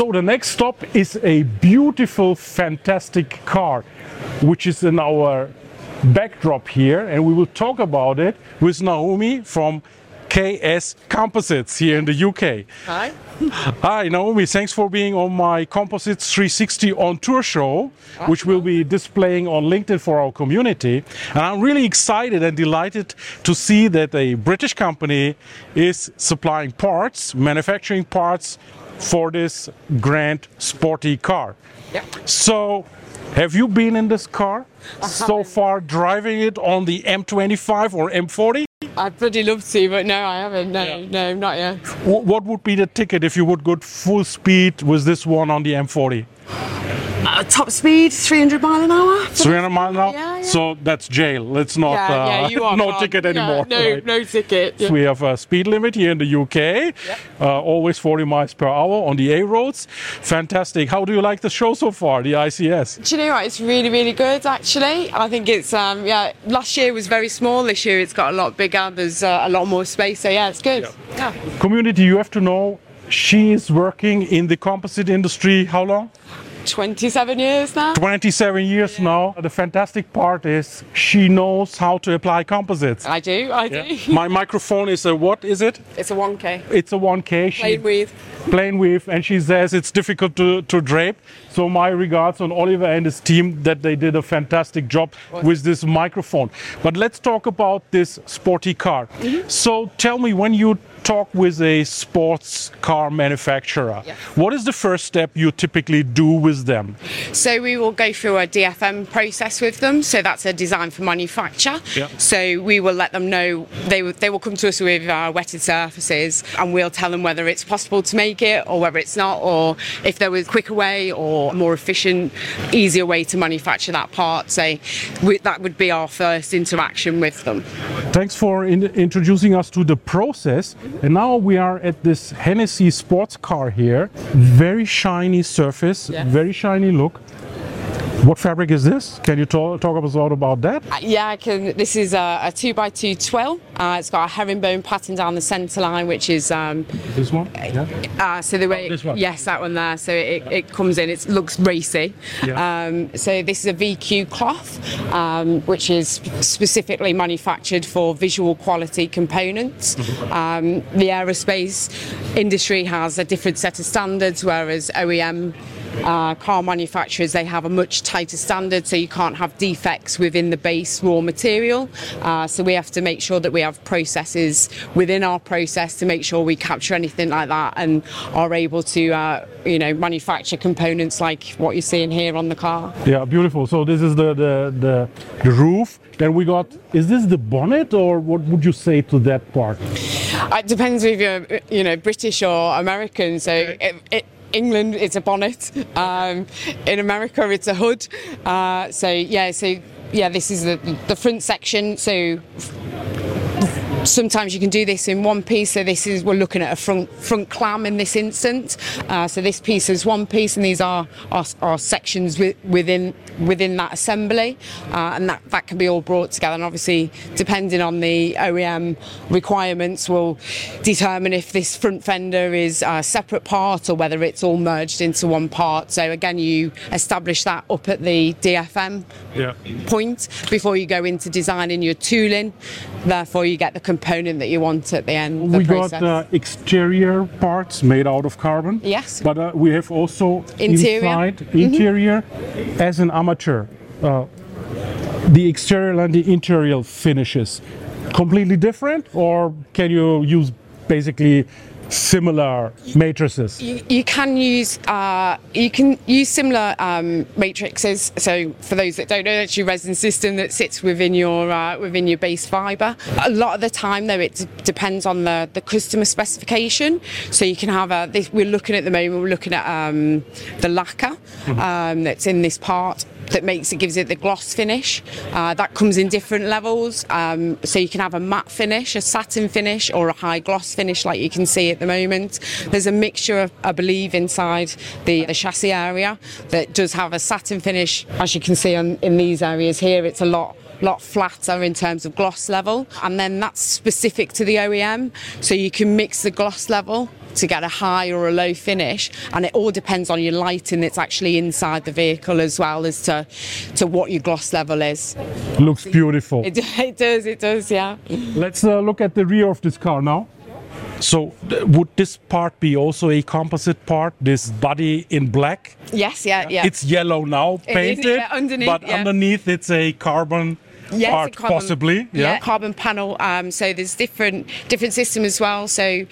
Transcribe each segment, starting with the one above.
So the next stop is a beautiful, fantastic car, which is in our backdrop here, and we will talk about it with Naomi from KS Composites here in the UK. Hi. Hi, Naomi. Thanks for being on my Composites 360 on tour show, which we'll be displaying on LinkedIn for our community. And I'm really excited and delighted to see that a British company is supplying parts, manufacturing parts for this grand sporty car. Yep. So, have you been in this car uh-huh. so far, driving it on the M25 or M40? I'd bloody love to, but no, I haven't. No, no, not yet. What would be the ticket if you would go full speed with this one on the M40? Uh, top speed, 300 mile an hour. 300 mile an hour? Yeah, yeah. So that's jail. It's not Yeah, uh, no gone. ticket anymore. no, right? no ticket. So we have a speed limit here in the UK, uh, always 40 miles per hour on the A roads. Fantastic. How do you like the show so far, the ICS? Do you know what? It's really, really good. Actually, I think it's um, yeah. Last year was very small. This year it's got a lot bigger. There's uh, a lot more space. So yeah, it's good. Yeah. Community, you have to know she is working in the composite industry how long? 27 years now. 27 years now. The fantastic part is she knows how to apply composites. I do. I do. My microphone is a what is it? It's a 1K. It's a 1K. She, Plain with. plain weave, and she says it's difficult to, to drape. So my regards on Oliver and his team that they did a fantastic job with this microphone. But let's talk about this sporty car. Mm-hmm. So tell me when you talk with a sports car manufacturer, Yeah. what is the first step you typically do with them? So we will go through a DFM process with them. So that's a design for manufacture. Yeah. So we will let them know they will- they will come to us with uh, wetted surfaces, and we'll tell them whether it's possible to make it or whether it's not, or if there was a quicker way or a more efficient, easier way to manufacture that part. So we, that would be our first interaction with them. Thanks for in- introducing us to the process. And now we are at this Hennessey sports car here. Very shiny surface, Yeah. very shiny look. What fabric is this? Can you talk, talk us all about that? Uh, Yeah, I can. This is a, a two by two twill. Uh, it's got a herringbone pattern down the centre line, which is um, This one? Yeah. Uh, so the way, this one? yes, that one there. So it, it comes in. It looks racy. Yeah. Um, so this is a VQ cloth, um, which is specifically manufactured for visual quality components. Mm-hmm. Um, the aerospace industry has a different set of standards, whereas OEM. Uh, car manufacturers they have a much tighter standard so you can't have defects within the base raw material uh, so we have to make sure that we have processes within our process to make sure we capture anything like that and are able to uh, you know manufacture components like what you're seeing here on the car Yeah, beautiful. So this is the, the, the, the roof. Then we got, is this the bonnet or what would you say to that part? it depends if you're you know British or American so it, it, England it's a bonnet. Um, in America it's a hood. Uh, so yeah so yeah this is the, the front section. So sometimes you can do this in one piece so this is we're looking at a front front clam in this instance uh, so this piece is one piece and these are are, are sections wi- within within that assembly uh, and that, that can be all brought together and obviously depending on the OEM requirements will determine if this front fender is a separate part or whether it's all merged into one part so again you establish that up at the DFM Yeah. point before you go into designing your tooling. Therefore, you get the component that you want at the end. the we process. got uh, exterior parts made out of carbon. Yes. But uh, we have also Interior. Mm-hmm. interior as an amateur. Uh, the exterior and the interior finishes completely different, or can you use basically similar matrices? You, you can use uh, you can use similar um, matrices. So for those that don't know, it's your resin system that sits within your uh, within your base fibre. A lot of the time, though, it d- depends on the, the customer specification. So you can have a. This, we're looking at the moment. We're looking at um, the lacquer um, that's in this part that makes it gives it the gloss finish. Uh, that comes in different levels. Um, so you can have a matte finish, a satin finish, or a high gloss finish, like you can see at the moment. There's a mixture, of, I believe, inside the, the chassis area that does have a satin finish, as you can see on, in these areas here. It's a lot lot flatter in terms of gloss level and then that's specific to the OEM so you can mix the gloss level to get a high or a low finish and it all depends on your lighting that's actually inside the vehicle as well as to to what your gloss level is Looks beautiful. it, it does it does yeah Let's uh, look at the rear of this car now. So, would this part be also a composite part? This body in black? yes yeah yeah It's yellow now, It is, painted, yeah, underneath, but yeah. underneath it's a carbon Yes, carbon- possibly. Yeah. carbon panel. Um, so there's different different system as well. So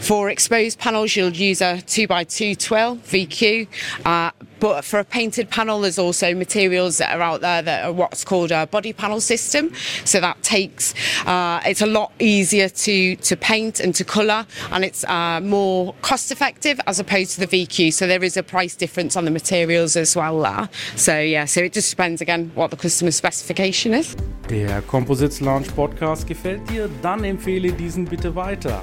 for exposed panels, you'll use a two x two twill VQ. Uh, but for a painted panel, there's also materials that are out there that are what's called a body panel system. So that takes uh, it's a lot easier to to paint and to colour, and it's uh, more cost effective as opposed to the VQ. So there is a price difference on the materials as well there. So yeah, so it just depends again what the customer specification is. Der Composites Lounge Podcast gefällt dir? Dann empfehle diesen bitte weiter.